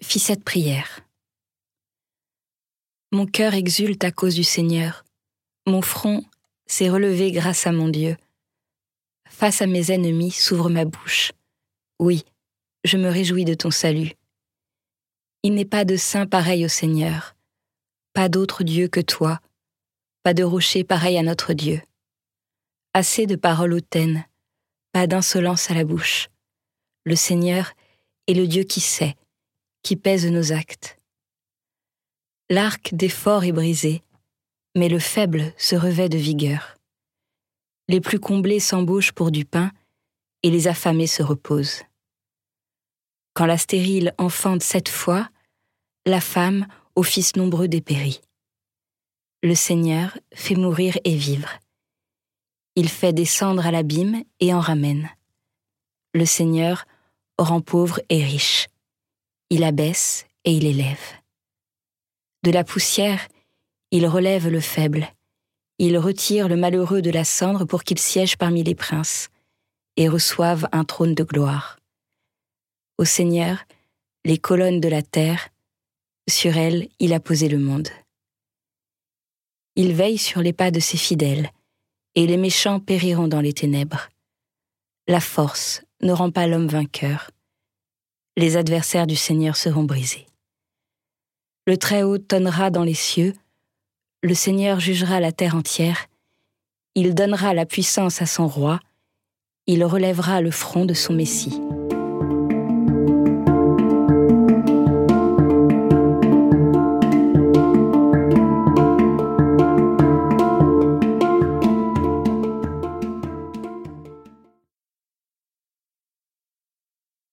Fit cette prière. Mon cœur exulte à cause du Seigneur. Mon front s'est relevé grâce à mon Dieu. Face à mes ennemis s'ouvre ma bouche. Oui, je me réjouis de ton salut. Il n'est pas de saint pareil au Seigneur, pas d'autre Dieu que toi, pas de rocher pareil à notre Dieu. Assez de paroles hautaines, pas d'insolence à la bouche. Le Seigneur est le Dieu qui sait, qui pèse nos actes. L'arc des forts est brisé, mais le faible se revêt de vigueur. Les plus comblés s'embauchent pour du pain, et les affamés se reposent. Quand la stérile enfante sept fois, la femme au fils nombreux dépérit. Le Seigneur fait mourir et vivre. Il fait descendre à l'abîme et en ramène. Le Seigneur rend pauvre et riche. Il abaisse et il élève. De la poussière, il relève le faible. Il retire le malheureux de la cendre pour qu'il siège parmi les princes et reçoive un trône de gloire. Au Seigneur, les colonnes de la terre, sur elles il a posé le monde. Il veille sur les pas de ses fidèles, et les méchants périront dans les ténèbres. La force ne rend pas l'homme vainqueur. Les adversaires du Seigneur seront brisés. Le Très-Haut tonnera dans les cieux, le Seigneur jugera la terre entière, il donnera la puissance à son roi, il relèvera le front de son Messie.